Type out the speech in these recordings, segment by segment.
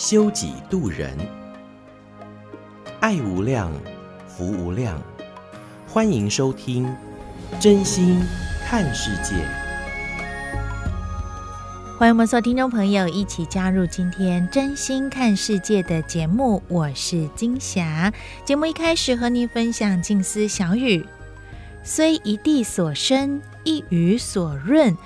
修己度人，爱无量，福无量。欢迎收听《真心看世界》。欢迎我们所有听众朋友一起加入今天《真心看世界》的节目，我是金霞。节目一开始和您分享静思小语：虽一地所生，一鱼所润，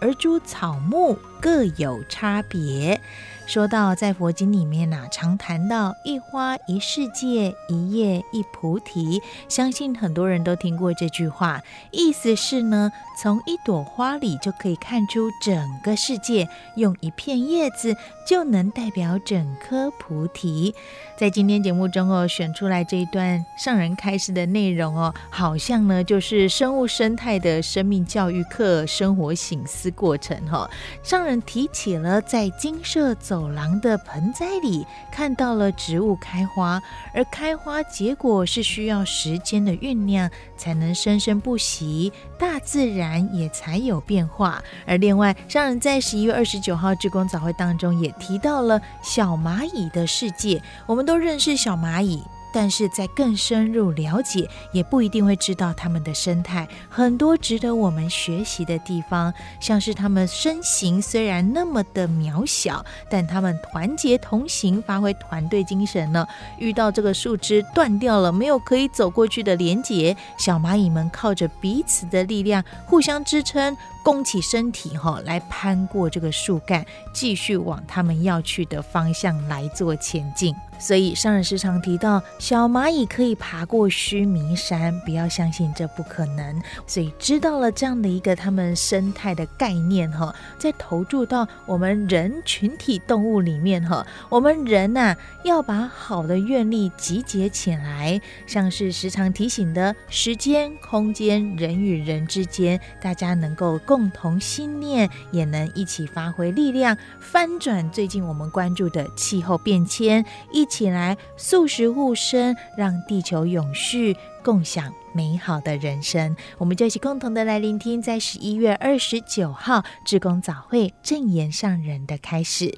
而诸草木各有差别。说到在佛经里面呐、常谈到一花一世界，一叶一菩提，相信很多人都听过这句话。意思是呢，从一朵花里就可以看出整个世界，用一片叶子就能代表整颗菩提。在今天节目中哦，选出来这一段上人开示的内容哦，好像呢就是生物生态的生命教育课、生活醒思过程哈、哦。上人提起了在精舍走廊的盆栽里看到了植物开花，而开花结果是需要时间的酝酿才能生生不息，大自然也才有变化。而另外，商人在十一月二十九号志工早会当中也提到了小蚂蚁的世界，我们。都认识小蚂蚁。但是在更深入了解，也不一定会知道它们的生态，很多值得我们学习的地方，像是它们身形虽然那么的渺小，但它们团结同行，发挥团队精神呢。遇到这个树枝断掉了，没有可以走过去的连接，小蚂蚁们靠着彼此的力量，互相支撑，弓起身体哈，来攀过这个树干，继续往他们要去的方向来做前进。所以上人时常提到。小蚂蚁可以爬过须弥山，不要相信这不可能。所以知道了这样的一个他们生态的概念哈，再投注到我们人群体动物里面哈，我们人呐、啊、要把好的愿力集结起来，像是时常提醒的时间、空间、人与人之间，大家能够共同心念，也能一起发挥力量，翻转最近我们关注的气候变迁，一起来素食护生。让地球永续，共享美好的人生。我们就一起共同的来聆听，在十一月二十九号志工早会正言上人的开始。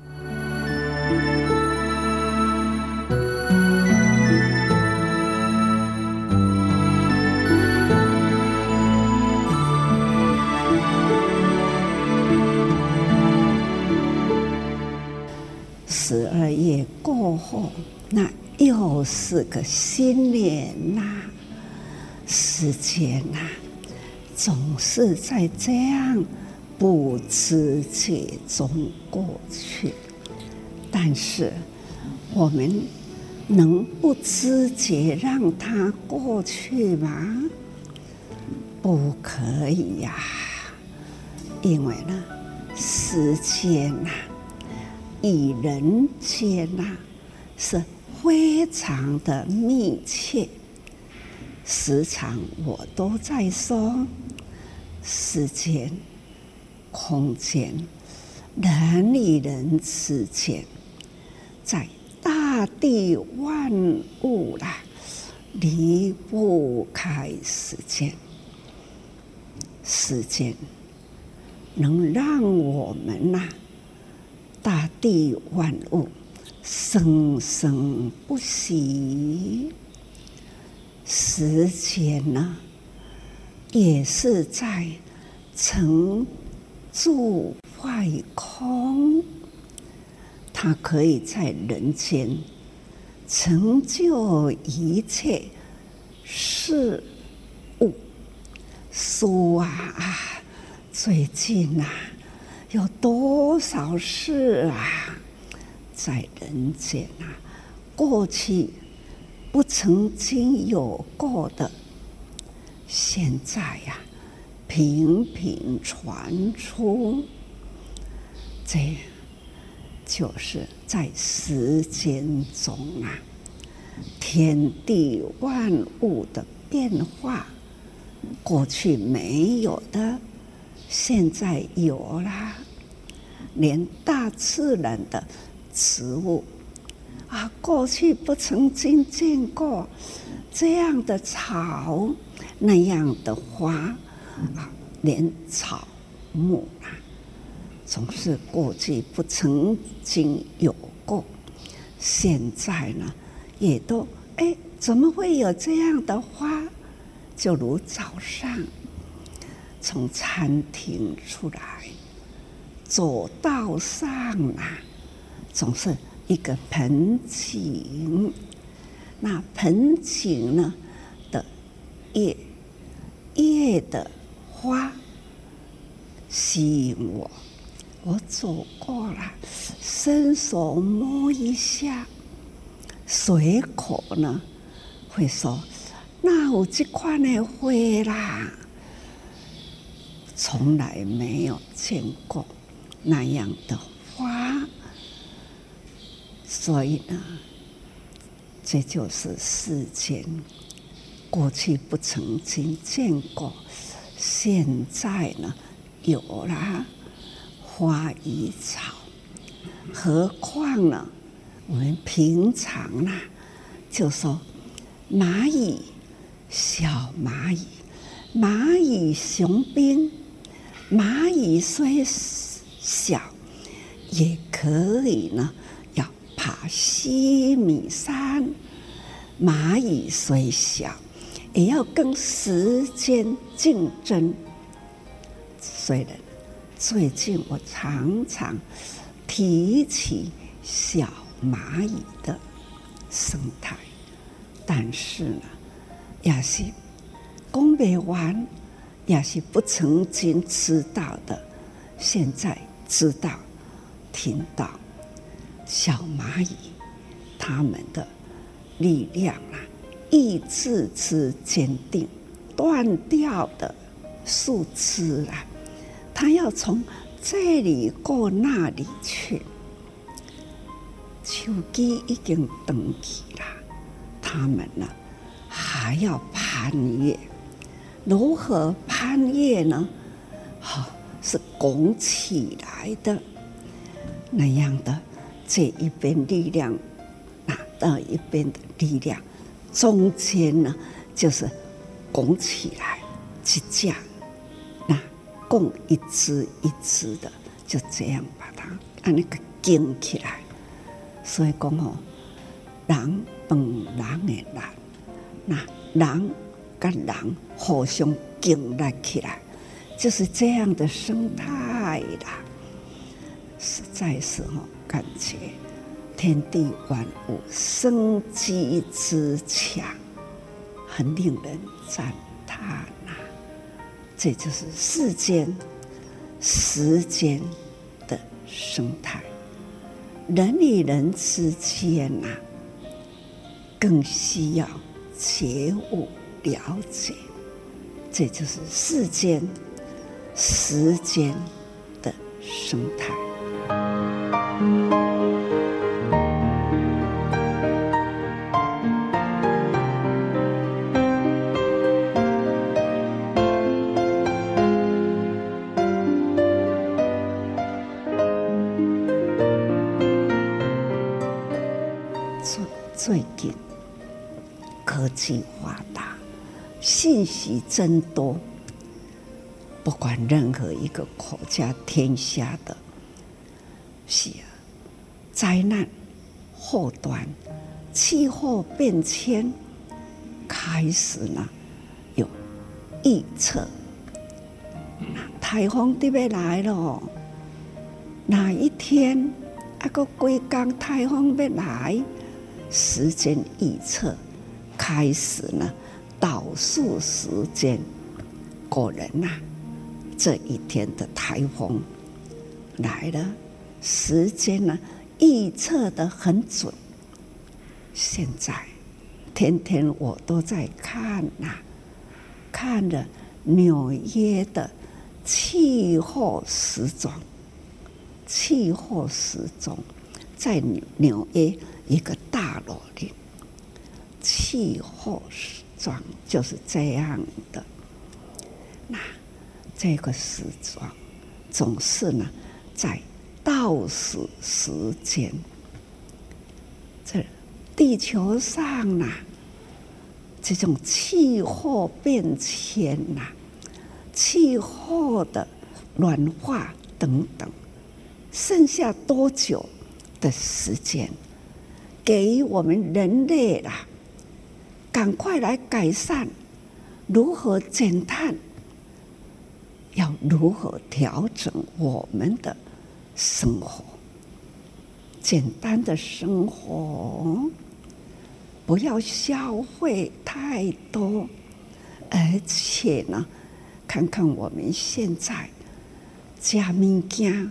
十二月过后，那。又是个新年呐、时间呐、啊，总是在这样不知觉中过去。但是，我们能不知觉让它过去吗？不可以呀、因为呢，时间呐、啊，与人接纳，是。非常的密切，时常我都在说，时间、空间、人与人之间，在大地万物啦，离不开时间。时间能让我们呐，大地万物。生生不息，时间呢，也是在成住坏空，它可以在人间成就一切事物。书啊啊，最近啊，有多少事啊？在人间啊，过去不曾经有过的，现在呀、啊，频频传出。这就是在时间中啊，天地万物的变化，过去没有的，现在有啦。连大自然的植物啊，过去不曾经见过这样的草，那样的花啊，连草木啊，总是过去不曾经有过。现在呢，也都哎，怎么会有这样的花？就如早上从餐厅出来。走道上啊，总是一个盆景。那盆景呢的叶叶的花吸引我，我走过来，伸手摸一下，随口呢会说：“那我这块的花啦，从来没有见过。”那样的。花，所以呢，这就是世间过去不曾经见过，现在呢有了花与草，何况呢，我们平常呢就说蚂蚁、小蚂蚁、蚂蚁雄兵，蚂蚁虽小也可以呢，要爬西米山。蚂蚁虽小，也要跟时间竞争。虽然最近我常常提起小蚂蚁的生态，但是呢，也是讲不完，也是不曾经知道的。现在。知道，听到小蚂蚁他们的力量啊，意志之坚定，断掉的树枝啊，它要从这里过那里去。手机已经登记了，他们呢还要攀越，如何攀越呢？好。拱起来的那样的这一边力量，那到一边的力量，中间呢就是拱起来支架，那拱一支一支的，就这样把它按那个顶起来。所以讲哦，人本人的人，那人跟人互相顶来起来。就是这样的生态啦，实在是哈，感觉天地万物生机之强，很令人赞叹呐。这就是世间时间的生态，人与人之间呐，更需要觉悟了解，这就是世间。时间的生态，最最近科技发达，信息真多。不管任何一个国家，天下的，是啊，灾难祸端，气候变迁开始呢，有预测，台风都要来了，哪一天啊个归港台风要来，时间预测开始呢，倒数时间，果然呐。这一天的台风来了，时间呢预测得很准。现在天天我都在看呐，看着纽约的气候时钟，气候时钟在纽约一个大楼里，气候时装就是这样的。那这个时装总是呢，在倒数时间。这地球上呐，这种气候变迁呐，气候的暖化等等，剩下多久的时间，给我们人类啦？赶快来改善，如何减碳？要如何调整我们的生活？简单的生活，不要消费太多，而且呢，看看我们现在加物件，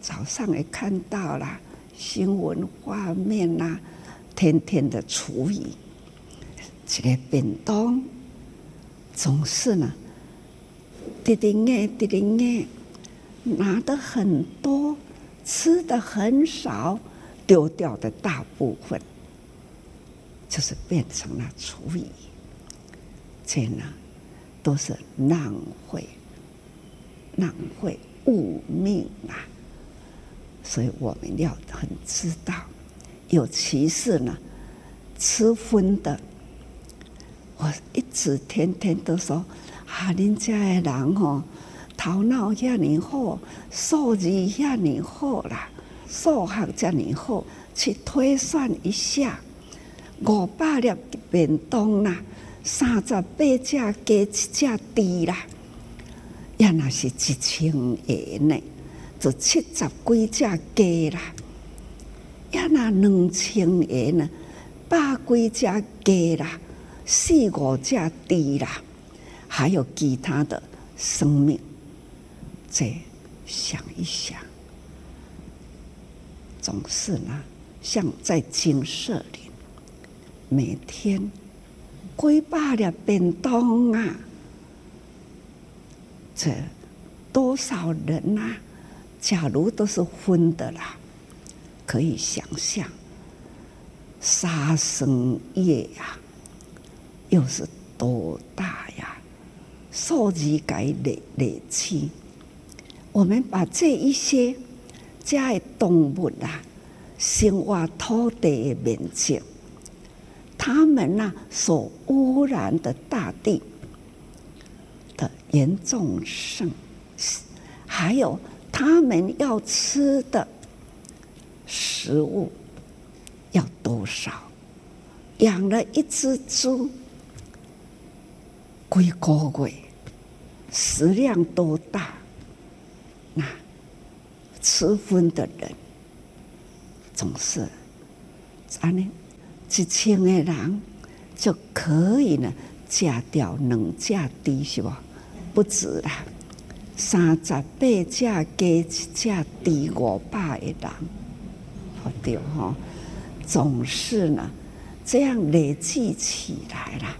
早上也看到了新闻画面呐、天天的厨余，这个便当总是呢，滴滴哎滴滴哎，拿的很多。吃的很少，丢掉的大部分，就是变成了厨余，这呢都是浪费，浪费物命啊！所以我们要很知道，尤其是呢吃荤的，我一直天天都说啊，恁家的人哦。头脑遐尼好，数字遐尼好啦，数学遮尼好，去推算一下，五百粒便当啦，三十八只鸡一只猪啦，也那是一千个呢，就七十几只鸡啦，也那两千个呢，百几只鸡啦，四五只猪啦，还有其他的生命。再想一想，总是呢，像在金色里，每天几百粒便当啊，这多少人啊？假如都是荤的啦，可以想象杀生业呀，又是多大呀？数字该累累积。我们把这一些加的动物啊，生活土地的面积，他们呐所污染的大地的严重性，还有他们要吃的食物要多少？养了一只猪，几个月，食量多大？那吃荤的人总是，安尼一千个人就可以呢，嫁掉两嫁低是吧？不止啦，三十八只鸡，一只猪，五百个人，好对哈，总是呢，这样累积起来了。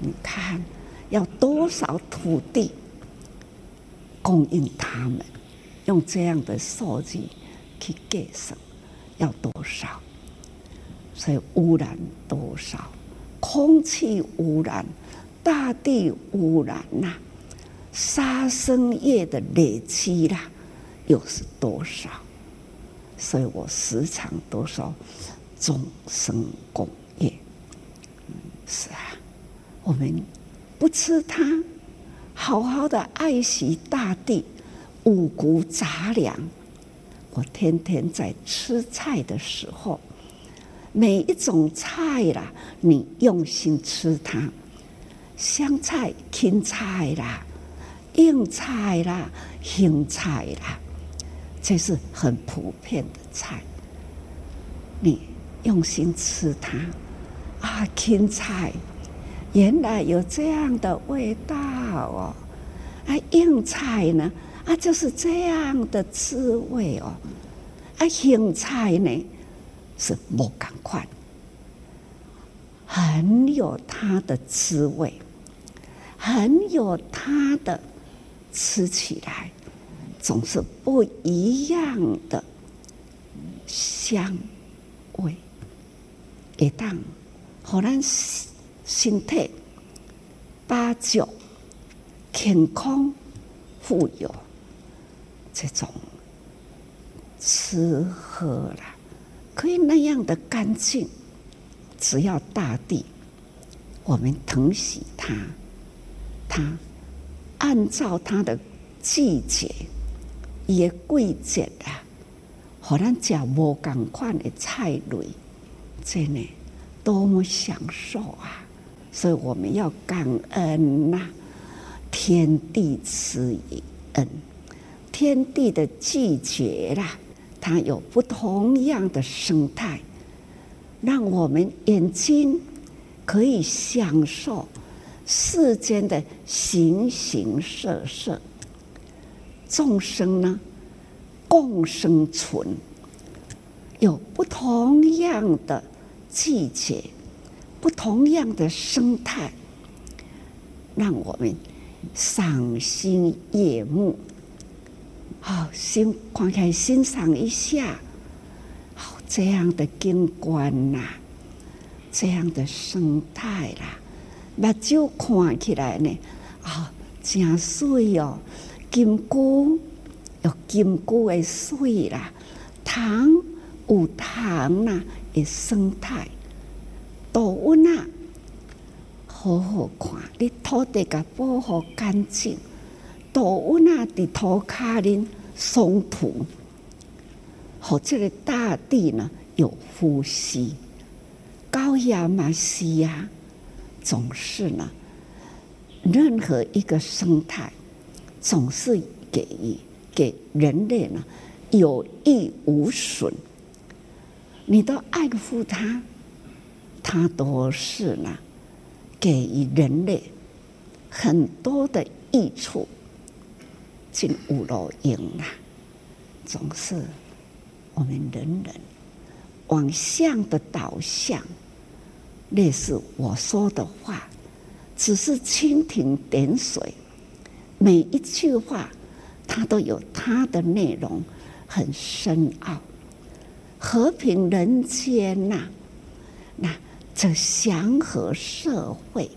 你看要多少土地供应他们？用这样的数据去计算要多少，所以污染多少，空气污染、大地污染呐，杀生业的累积啦，又是多少？所以我时常都说众生共业。是啊，我们不吃它，好好的爱惜大地。五谷杂粮，我天天在吃菜的时候，每一种菜啦，你用心吃它，香菜、芹菜啦、硬菜啦、青菜啦，这是很普遍的菜。你用心吃它，啊，芹菜原来有这样的味道哦，啊，硬菜呢？啊，就是这样的滋味哦。啊，青菜呢是不赶快，很有它的滋味，很有它的吃起来总是不一样的香味，会当让咱身体八九健康富有，这种吃喝啦，可以那样的干净。只要大地，我们疼惜它，它按照它的季节，也贵节啊，和咱吃无共款的菜类，真的多么享受啊！所以我们要感恩呐、天地赐予恩，天地的季节啦，它有不同样的生态。让我们眼睛可以享受世间的形形色色，众生呢，共生存，有不同样的季节，不同样的生态，让我们赏心悦目。好，先观看欣赏一下。好这样的景观呐，这样的生态啦，目睭看起来呢，啊，真水哦，金菇有金菇的水啦，糖有糖呐的生态，多温啊，好好看，你土地给保护干净，多温呐的土卡林松土。好这个大地呢有呼吸，高雅嘛西呀，总是呢，任何一个生态，总是给予给人类呢有益无损。你都爱护它，它都是呢给予人类很多的益处，进五楼营啊，总是。我们人人往向的导向，类似我说的话，只是蜻蜓点水，每一句话它都有它的内容，很深奥。和平人间呐、这祥和社会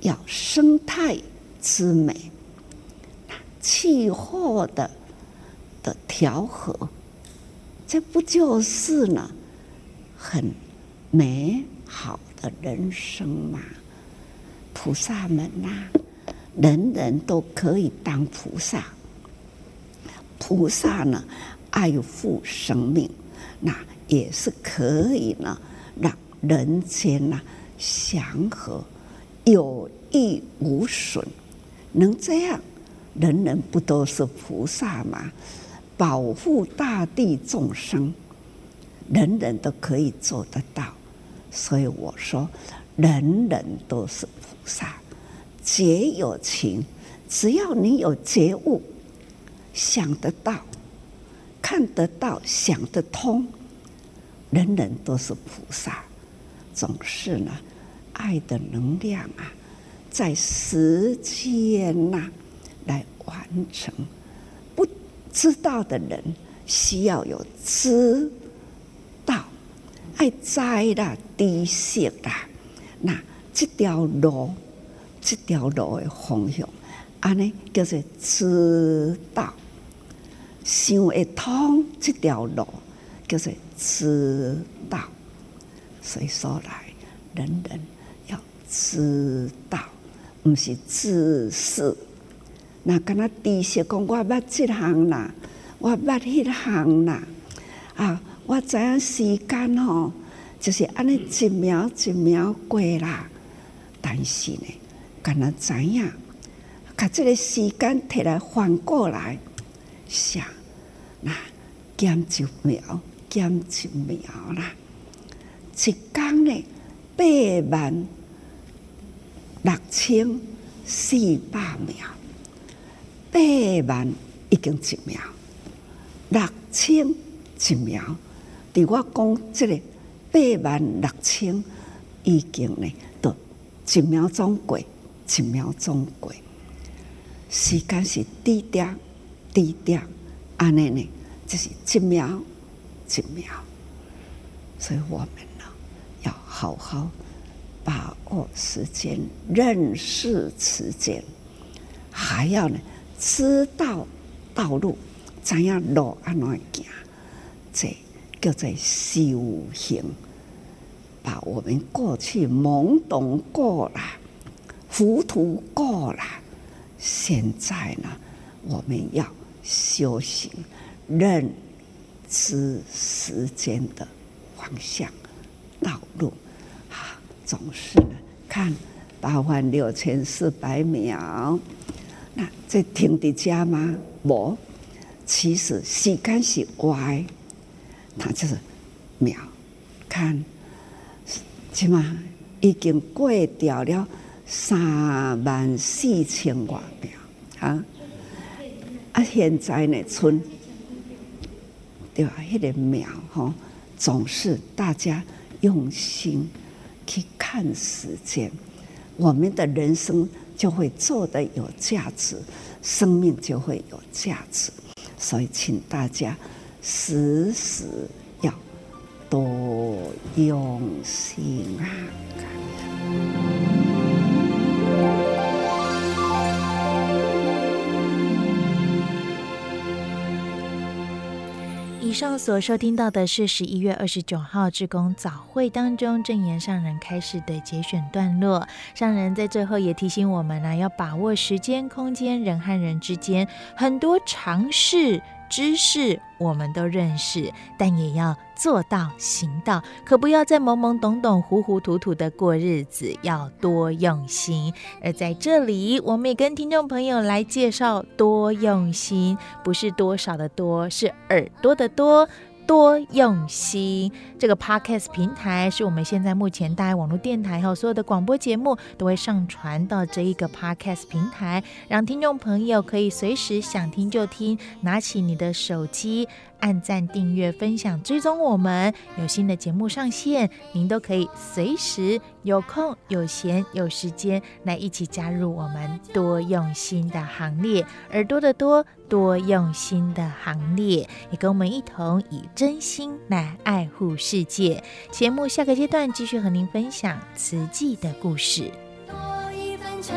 要生态之美，气候的的调和。这不就是呢，很美好的人生吗？菩萨们呐、啊，人人都可以当菩萨。菩萨呢，爱护生命，那也是可以呢，人间呐祥和，有益无损。能这样，人人不都是菩萨吗？保护大地众生，人人都可以做得到。所以我说，人人都是菩萨。皆有情，只要你有觉悟，想得到、看得到、想得通，人人都是菩萨。总是呢，爱的能量啊，在时间呐、啊，来完成。不知道的人需要有知道，爱栽啦、知识啦，那这条路，这条路的方向，安尼叫做知道。想会通这条路，叫做知道。所以说来，人人要知道，毋是知识。那跟他知识讲，我捌这项啦，我捌迄项啦，啊，我知影时间吼，就是安尼一秒一秒过啦。但是呢，跟他知影，把这个时间摕来反过来想，那减一秒，减一秒啦，一天呢，八万六千四百秒。八万已经一秒，六千一秒。对我讲，这个八万六千已经呢，都一秒钟过，一秒钟过。时间是滴答滴答，安尼呢，就是一秒一秒。所以我们，要好好把握时间，认识时间，还要呢知道道路，怎样路安怎行，这叫做修行。把我们过去懵懂过了，糊涂过了，现在呢，我们要修行，认知时间的。方向、道路，啊，总是看八万六千四百秒。那这停的家吗？不，其实时间是歪，它就是秒。看，起码已经过掉了三万四千多秒啊！啊，现在呢，村对吧？那个秒哈。总是大家用心去看时间，我们的人生就会做得有价值，生命就会有价值。所以，请大家时时要多用心啊！以上所收听到的是十一月二十九号志工早会当中正言上人开始的节选段落。上人在最后也提醒我们呢、要把握时间、空间、人和人之间很多尝试。知识我们都认识，但也要做到行道，可不要再懵懵懂懂、糊糊涂涂的过日子，要多用心。而在这里，我们也跟听众朋友来介绍多用心，不是多少的多，是耳朵的多。多用心，这个 Podcast 平台是我们现在目前大爱网络电台和所有的广播节目都会上传到这一个 Podcast 平台，让听众朋友可以随时想听就听，拿起你的手机。按赞、订阅、分享、追踪我们，有新的节目上线，您都可以随时有空、有闲、有时间来一起加入我们多用心的行列。耳朵的多，多用心的行列，也跟我们一同以真心来爱护世界。节目下个阶段继续和您分享慈济的故事。慈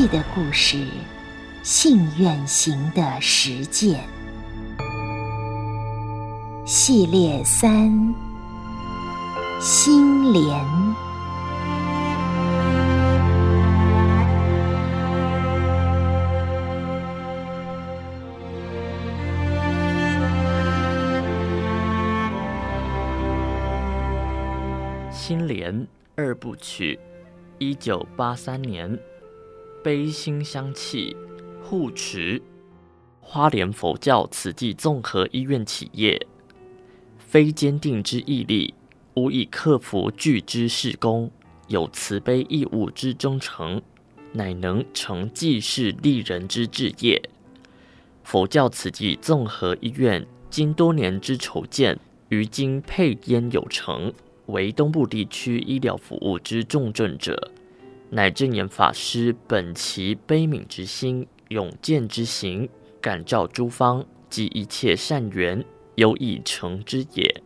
记的故事，信愿行的实践系列三：心莲。心莲二部曲，一九八三年，悲心相契，护持花莲佛教慈济综合医院起业，非坚定之毅力，无以克服惧之事功，有慈悲义务之忠诚，乃能成济世利人之志业。佛教慈济综合医院经多年之筹建，于今配焉有成。为东部地区医疗服务之重镇者，乃正言法师本其悲悯之心、勇健之行，感召诸方及一切善缘，有以成之也。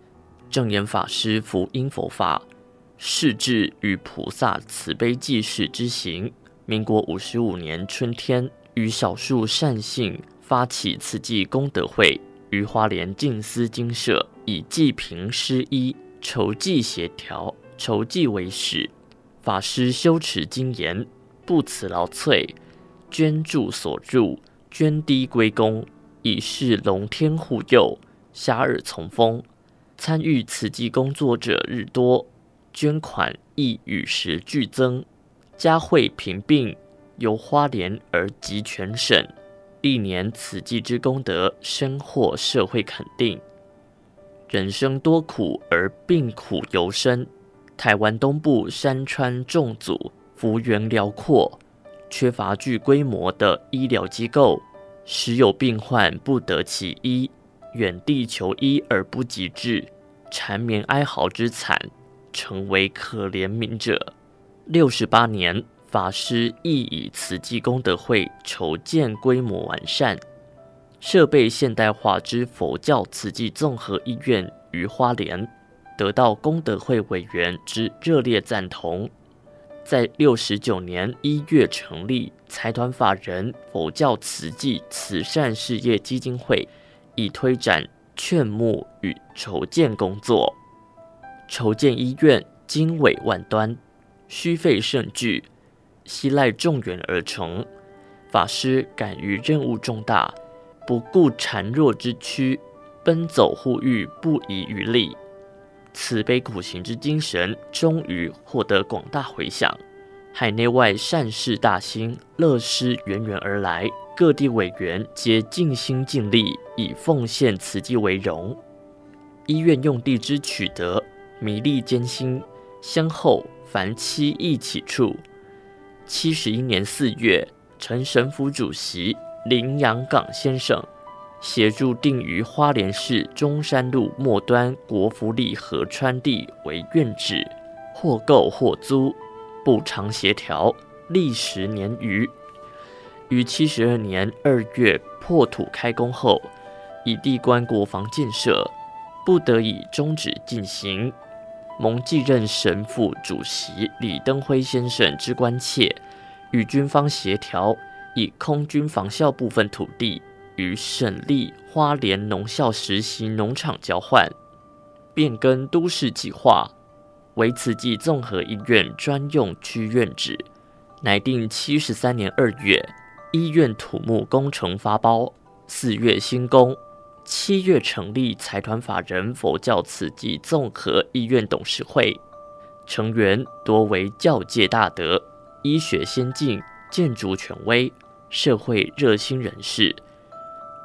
正言法师福音佛法，誓志与菩萨慈悲济世之行。民国五十五年春天，与少数善信发起慈济功德会，于花莲静思精舍以济贫施衣。筹济协调，筹济为始。法师修持精严，不辞劳瘁，捐助所助，捐滴归功，以示龙天护佑，遐迩从风。参与慈济工作者日多，捐款亦与时俱增。家惠贫病，由花莲而及全省，历年慈济之功德，深获社会肯定。人生多苦而病苦尤深，台湾东部山川重阻，幅员辽阔，缺乏具规模的医疗机构，时有病患不得其医，远地求医而不及治，缠绵哀嚎之惨，成为可怜悯者。六十八年，法师亦以慈济功德会筹建规模完善。设备现代化之佛教慈济综合医院于花莲，得到功德会委员之热烈赞同。在六十九年一月成立财团法人佛教慈济慈善事业基金会，以推展劝募与筹建工作。筹建医院经纬万端，需费甚巨，携赖众缘而成。法师敢于任务重大。不顾孱弱之躯，奔走呼吁，不遗余力，慈悲苦行之精神终于获得广大回响。海内外善事大兴，乐施源源而来，各地委员皆尽心尽力，以奉献慈济为荣。医院用地之取得，弥历艰辛，先后凡七易起处。七十一年四月，陈神甫主席。林阳港先生协助定于花莲市中山路末端国福里河川地为院址，或购或租，补偿协调，历时年余。于七十二年二月破土开工后，已地关国防建设，不得已终止进行。蒙继任神父主席李登辉先生之关切，与军方协调。以空军防校部分土地与省立花莲农校实习农场交换，变更都市计划，为慈济综合医院专用区院址。乃定七十三年二月，医院土木工程发包，四月兴工，七月成立财团法人佛教慈济综合医院董事会，成员多为教界大德、医学先进、建筑权威。社会热心人士，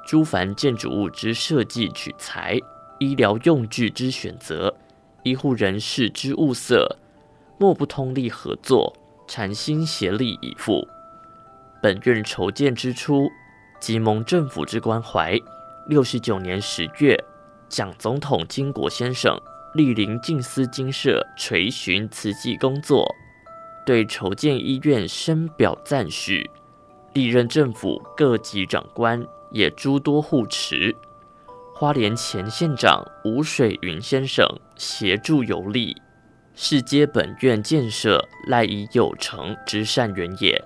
诸凡建筑物之设计取材、医疗用具之选择、医护人士之物色，莫不通力合作，禅心协力以赴。本院筹建之初，即蒙政府之关怀。六十九年十月，蒋总统金国先生莅临静思精舍垂询慈济工作，对筹建医院深表赞许。历任政府各级长官也诸多护持，花莲前县长吴水云先生协助游历，是皆本院建设赖以有成之善缘也。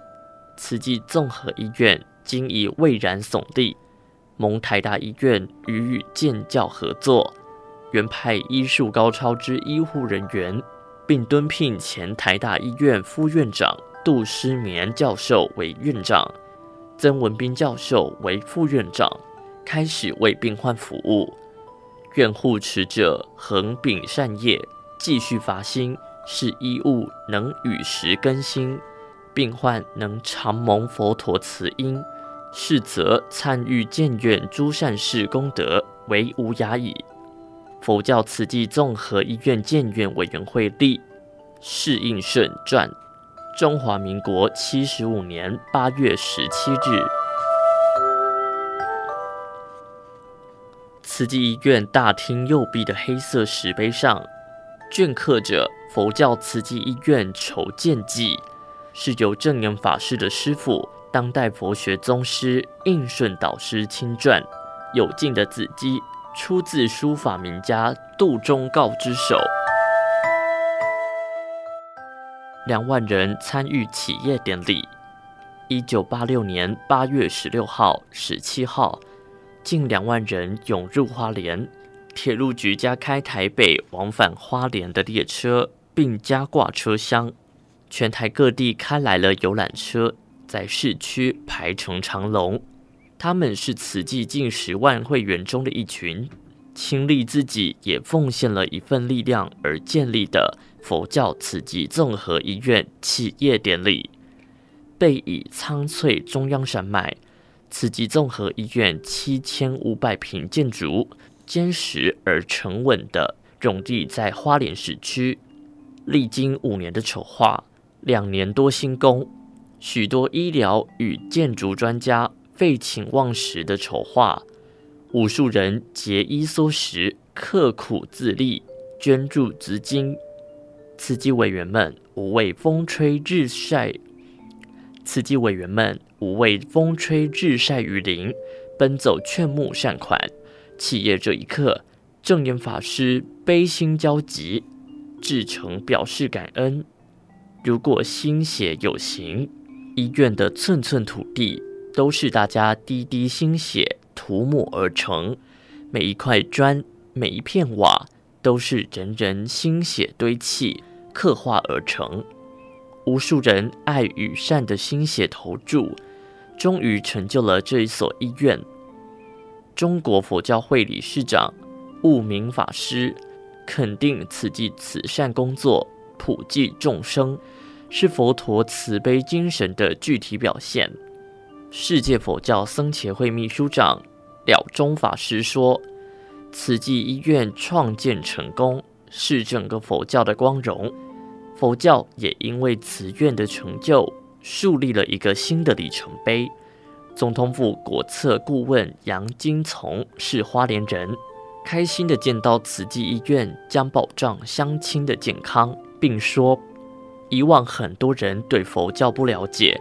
慈济综合医院今已蔚然耸立，蒙台大医院予以建教合作，原派医术高超之医护人员，并敦聘前台大医院副院长杜诗绵教授为院长，曾文彬教授为副院长，开始为病患服务。愿护持者恒秉善业，继续发心，使医务能与时更新，病患能常蒙佛陀慈音，是则参与建院诸善事功德为无涯矣。佛教慈济综合医院建院委员会立释应顺传，中华民国七十五年八月十七日。慈济医院大厅右壁的黑色石碑上，镌刻着“佛教慈济医院筹建记”，是由证严法师的师父、当代佛学宗师应顺导师亲撰，有劲的字迹出自书法名家杜忠告之手。两万人参与企业典礼。一九八六年八月十六号、十七号。近两万人涌入花莲，铁路局加开台北往返花莲的列车，并加挂车厢。全台各地开来了游览车，在市区排成长龙。他们是慈济近十万会员中的一群，倾力自己也奉献了一份力量而建立的佛教慈济综合医院企业典礼，背倚苍翠中央山脉。慈济综合医院七千五百坪建筑，坚实而沉稳地卧立在花莲市区。历经五年的筹划，两年多新工，许多医疗与建筑专家废寝忘食的筹划，无数人节衣缩食，刻苦自立，捐助资金。慈济委员们无畏风吹日晒。慈济委员们无畏风吹日晒雨淋，奔走劝募善款。企业这一刻，证严法师悲心交集，至诚表示感恩。如果心血有形，医院的寸寸土地都是大家滴滴心血涂抹而成，每一块砖、每一片瓦，都是人人心血堆砌刻画而成。无数人爱与善的心血投注，终于成就了这一所医院。中国佛教会理事长悟明法师肯定慈济慈善工作普济众生，是佛陀慈悲精神的具体表现。世界佛教僧协会秘书长了中法师说：“慈济医院创建成功，是整个佛教的光荣。”佛教也因为慈院的成就，树立了一个新的里程碑。总统府国策顾问杨金从是花莲人，开心地见到慈济医院将保障乡亲的健康，并说：以往很多人对佛教不了解，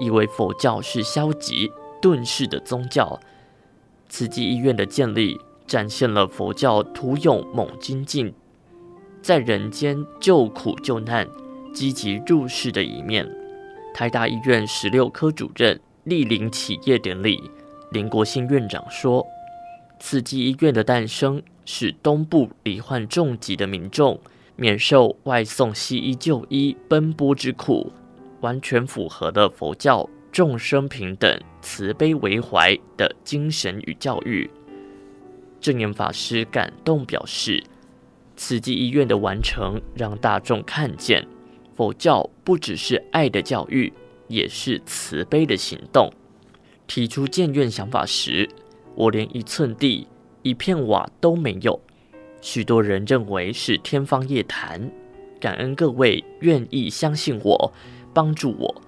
以为佛教是消极遁世的宗教。慈济医院的建立，展现了佛教徒勇猛精进。在人间救苦救难、积极入世的一面。台大医院十六科主任莅临企业典礼，林国信院长说：“慈济医院的诞生，使东部罹患重疾的民众免受外送西医就医奔波之苦，完全符合了佛教众生平等、慈悲为怀的精神与教育。”证严法师感动表示。慈济医院的完成，让大众看见佛教不只是爱的教育，也是慈悲的行动。提出建院想法时，我连一寸地、一片瓦都没有，许多人认为是天方夜谭。感恩各位愿意相信我，帮助我。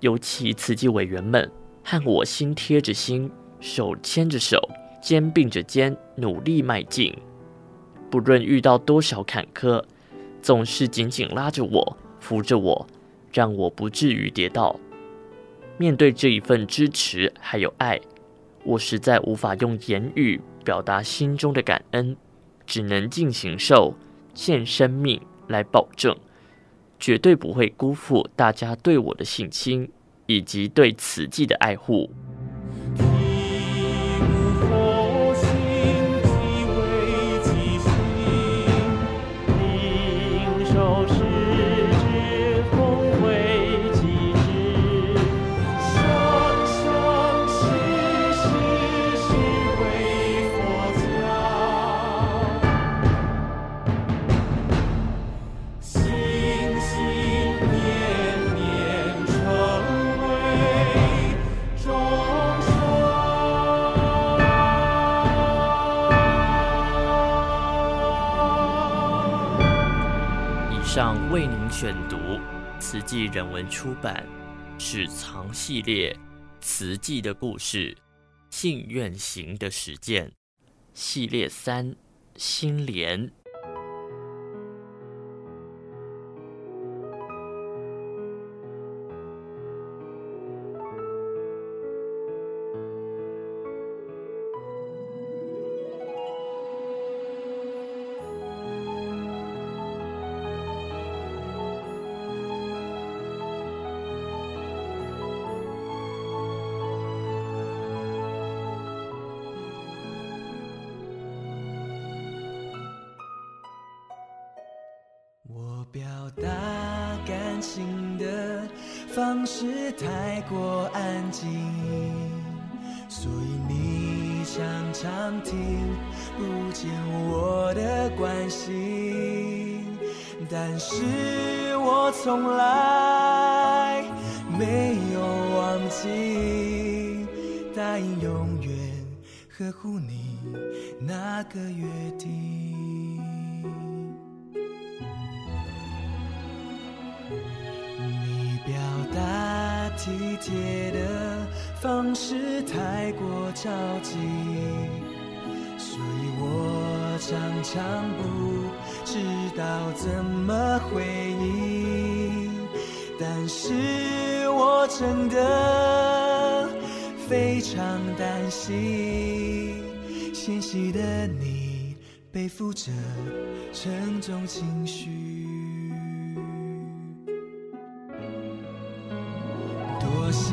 尤其慈济委员们和我心贴着心，手牵着手，肩并着肩努力迈进。不论遇到多少坎坷，总是紧紧拉着我，扶着我，让我不至于跌倒。面对这一份支持还有爱，我实在无法用言语表达心中的感恩，只能尽行受，献生命来保证，绝对不会辜负大家对我的信心以及对慈济的爱护。上为您选读《词记人文出版史藏系列》《词记的故事》《信愿行的实践》系列三《心莲》。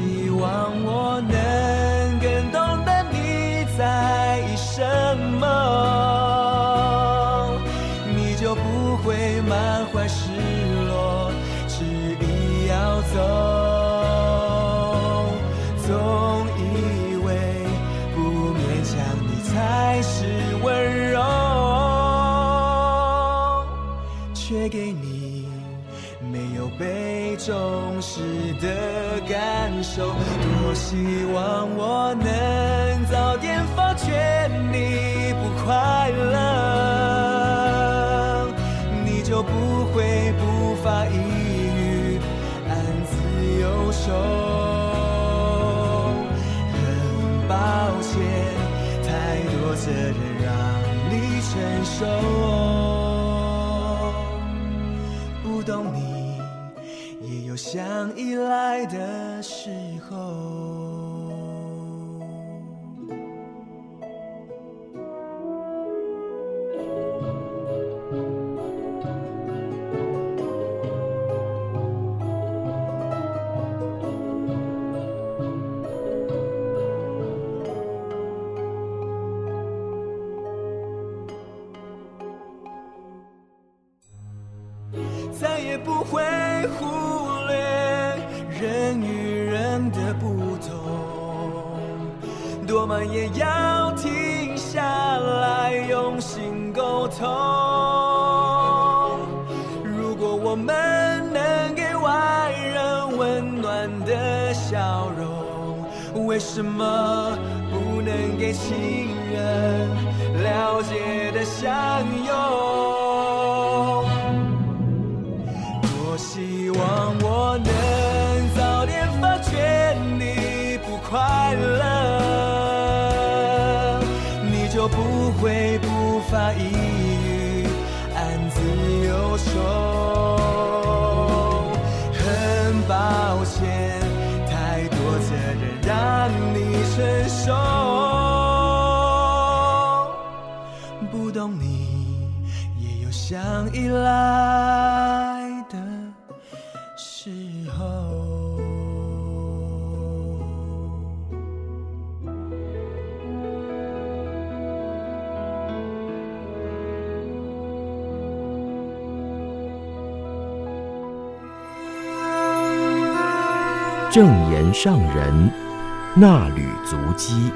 遗忘我多希望我能早点发觉你不快乐你就不会不发一语暗自忧愁很抱歉太多责任让你承受。什么不能给亲人了解的相拥？依赖的时候，正言上人，那履足鸡。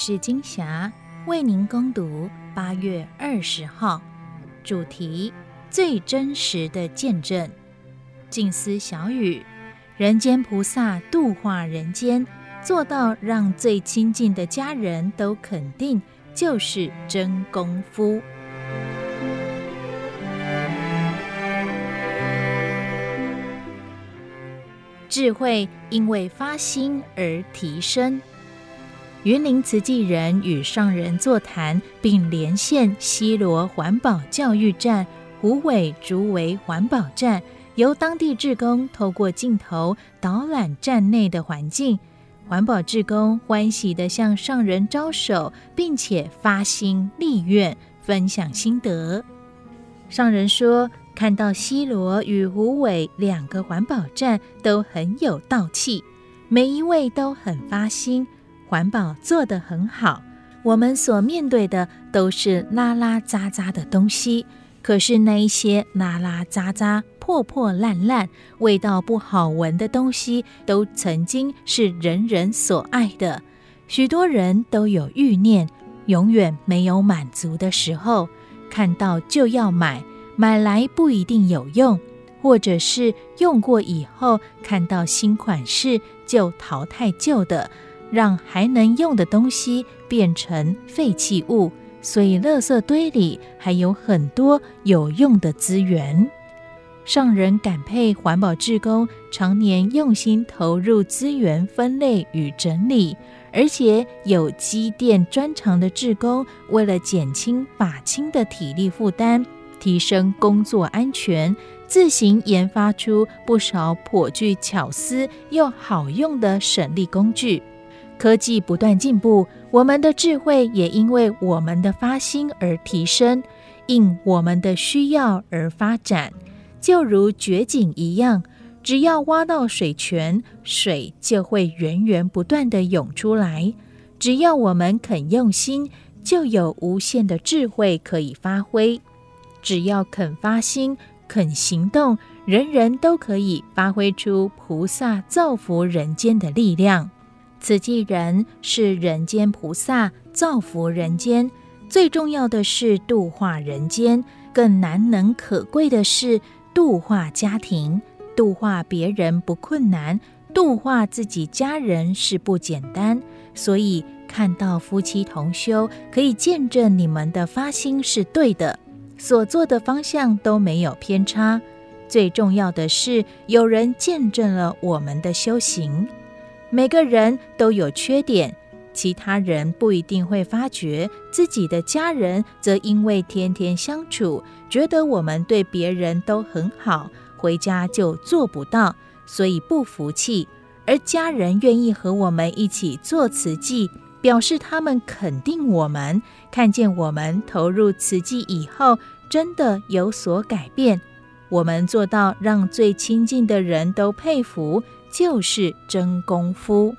是金霞，为您攻读八月二十号主题：最真实的见证。静思小雨：人间菩萨度化人间，做到让最亲近的家人都肯定，就是真功夫。智慧因为发心而提升。云林慈济人与上人座谈，并连线西罗环保教育站、虎尾竹围环保站。由当地志工透过镜头导览站内的环境，环保志工欢喜地向上人招手，并且发心立愿分享心得。上人说，看到西罗与虎尾两个环保站都很有道气，每一位都很发心，环保做得很好。我们所面对的都是拉拉杂杂的东西。可是那一些拉拉杂杂、破破烂烂、味道不好闻的东西，都曾经是人人所爱的。许多人都有欲念，永远没有满足的时候，看到就要买，买来不一定有用，或者是用过以后看到新款式就淘汰旧的，让还能用的东西变成废弃物。所以，垃圾堆里还有很多有用的资源。上人感佩环保志工常年用心投入资源分类与整理，而且有机电专长的志工，为了减轻法亲的体力负担，提升工作安全，自行研发出不少颇具巧思又好用的省力工具。科技不断进步，我们的智慧也因为我们的发心而提升，应我们的需要而发展。就如掘井一样，只要挖到水泉，水就会源源不断地涌出来。只要我们肯用心，就有无限的智慧可以发挥。只要肯发心、肯行动，人人都可以发挥出菩萨造福人间的力量。慈济人是人间菩萨，造福人间。最重要的是度化人间，更难能可贵的是度化家庭。度化别人不困难，度化自己家人是不简单。所以看到夫妻同修，可以见证你们的发心是对的，所做的方向都没有偏差。最重要的是，有人见证了我们的修行。每个人都有缺点，其他人不一定会发觉，自己的家人则因为天天相处，觉得我们对别人都很好，回家就做不到，所以不服气。而家人愿意和我们一起做慈济，表示他们肯定我们，看见我们投入慈济以后，真的有所改变。我们做到让最亲近的人都佩服。就是真功夫，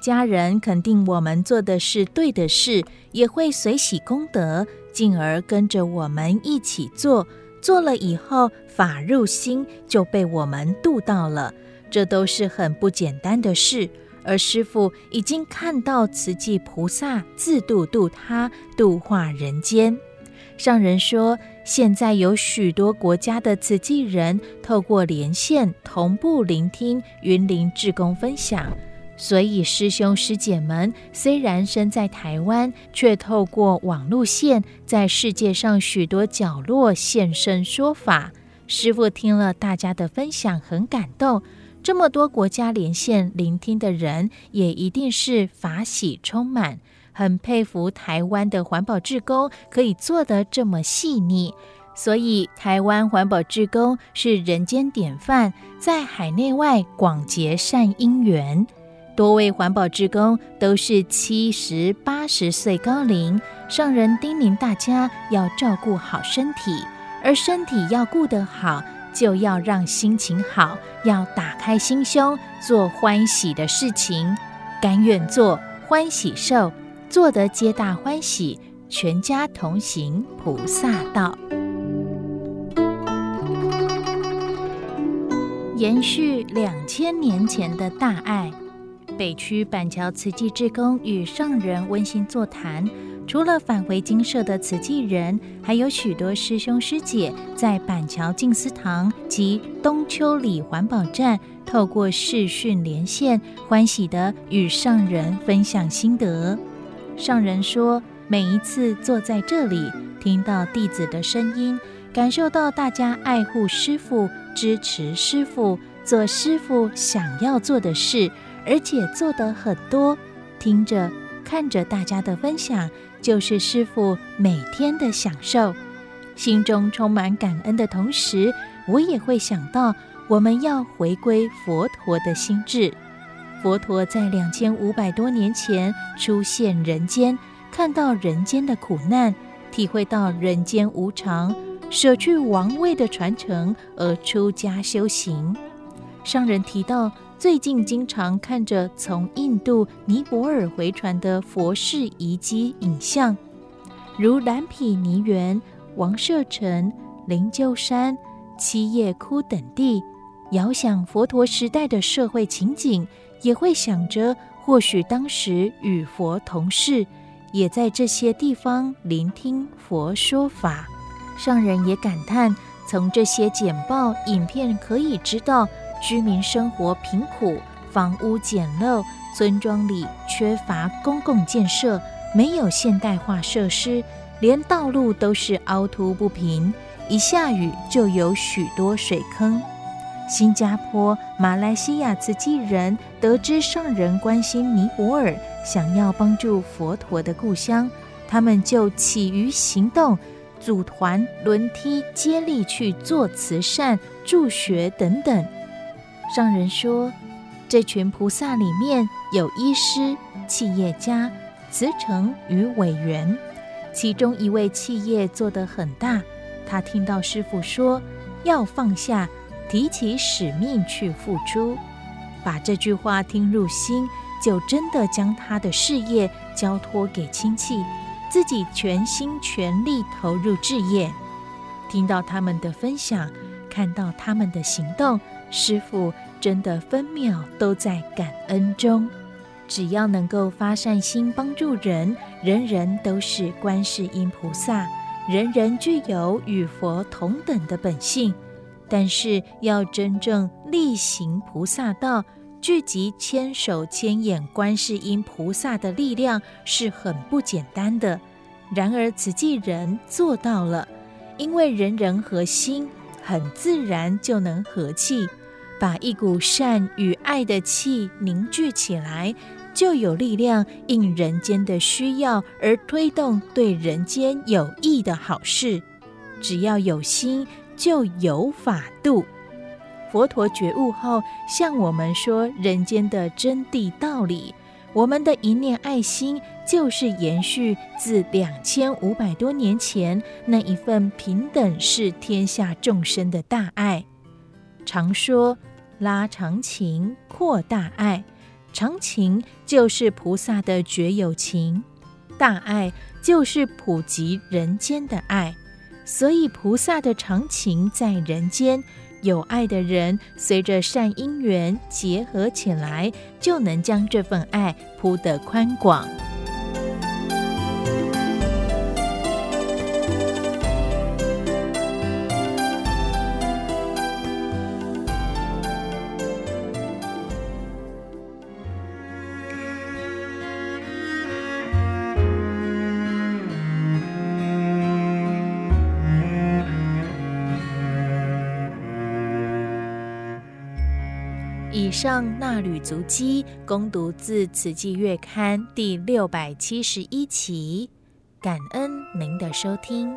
家人肯定我们做的是对的事，也会随喜功德，进而跟着我们一起做。做了以后，法入心，就被我们度到了。这都是很不简单的事，而师父已经看到慈济菩萨自度度他，度化人间。上人说，现在有许多国家的慈济人透过连线同步聆听云林志工分享，所以师兄师姐们虽然身在台湾，却透过网路线在世界上许多角落现身说法。师父听了大家的分享，很感动。这么多国家连线聆听的人，也一定是法喜充满。很佩服台湾的环保志工可以做得这么细腻，所以台湾环保志工是人间典范，在海内外广结善因缘。多位环保志工都是七十八十岁高龄，上人叮咛大家要照顾好身体，而身体要顾得好，就要让心情好，要打开心胸，做欢喜的事情，甘愿做，欢喜受。做得皆大欢喜，全家同行菩萨道。延续两千年前的大爱，北区板桥慈济志工与上人温馨座谈。除了返回精舍的慈济人，还有许多师兄师姐在板桥静思堂及东丘里环保站，透过视讯连线，欢喜地与上人分享心得。上人说，每一次坐在这里，听到弟子的声音。感受到大家爱护师父、支持师父、做师父想要做的事，而且做得很多。听着、看着大家的分享，就是师父每天的享受。心中充满感恩的同时，我也会想到，我们要回归佛陀的心智。佛陀在两千五百多年前出现人间，看到人间的苦难，体会到人间无常。舍去王位的传承而出家修行。上人提到，最近经常看着从印度尼泊尔回传的佛事遗迹影像，如蓝毗尼园、王舍城、灵鹫山、七叶窟等地。遥想佛陀时代的社会情景，也会想着，或许当时与佛同事，也在这些地方聆听佛说法。上人也感叹，从这些简报影片可以知道，居民生活贫苦，房屋简陋，村庄里缺乏公共建设，没有现代化设施，连道路都是凹凸不平，一下雨就有许多水坑。新加坡、马来西亚慈济人得知上人关心尼泊尔，想要帮助佛陀的故乡，他们就起于行动。组团轮梯接力去做慈善、助学等等。上人说，这群菩萨里面有医师、企业家、慈诚与委员。其中一位企业做得很大，他听到师父说要放下，提起使命去付出，把这句话听入心，就真的将他的事业交托给亲戚。自己全心全力投入置业，听到他们的分享，看到他们的行动，师父真的分秒都在感恩中。只要能够发善心帮助人，人人都是观世音菩萨，人人具有与佛同等的本性。但是要真正力行菩萨道，聚集千手千眼观世音菩萨的力量是很不简单的，然而慈济人做到了，因为人人和心，很自然就能和气，把一股善与爱的气凝聚起来，就有力量应人间的需要而推动对人间有益的好事。只要有心，就有法度。佛陀觉悟后，向我们说人间的真谛道理。我们的一念爱心，就是延续自两千五百多年前那一份平等视天下众生的大爱。常说拉长情，扩大爱。长情就是菩萨的觉有情，大爱就是普及人间的爱。所以菩萨的长情在人间。有爱的人，随着善因缘结合起来，就能将这份爱铺得宽广。上衲履足迹，攻读自《慈济月刊》第六百七十一期，感恩您的收听。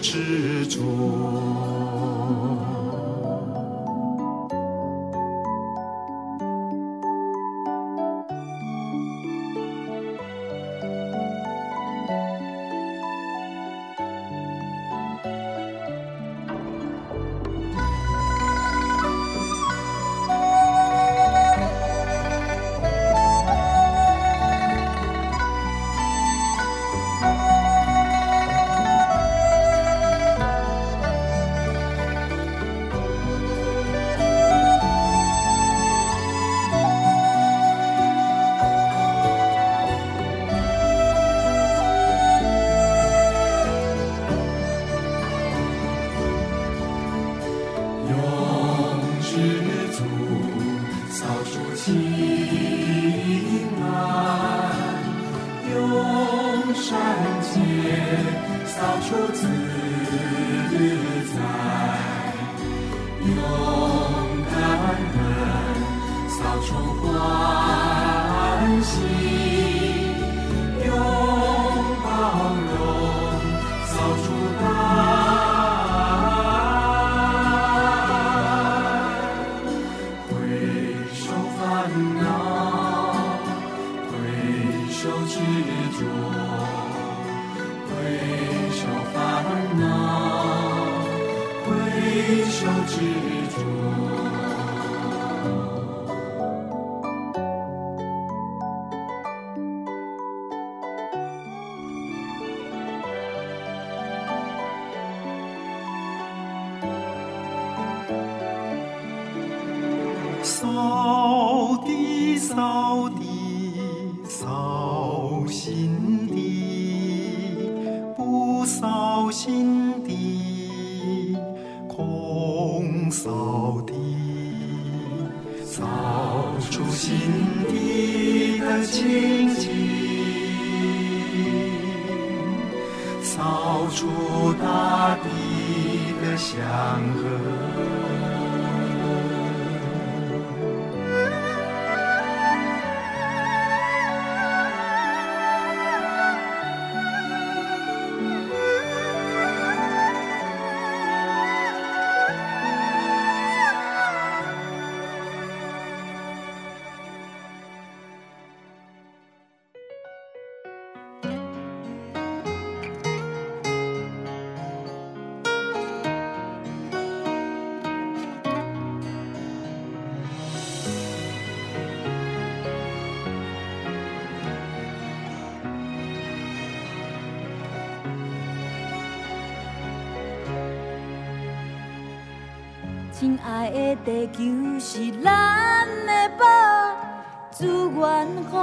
执着。扫地，扫心地；不扫心地，空扫地。扫出心底的清净，扫出大地的祥和。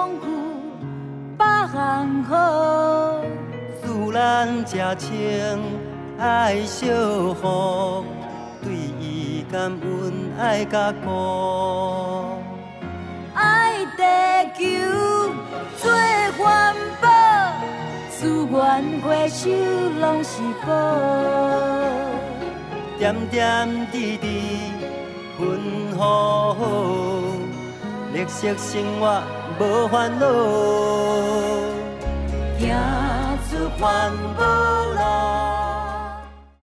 源丰富，百项好。自然真清，爱惜护，对伊感恩爱加固。爱地球做环保，资源回收拢是宝。点点滴滴分好，绿色生活无烦恼，行出环保。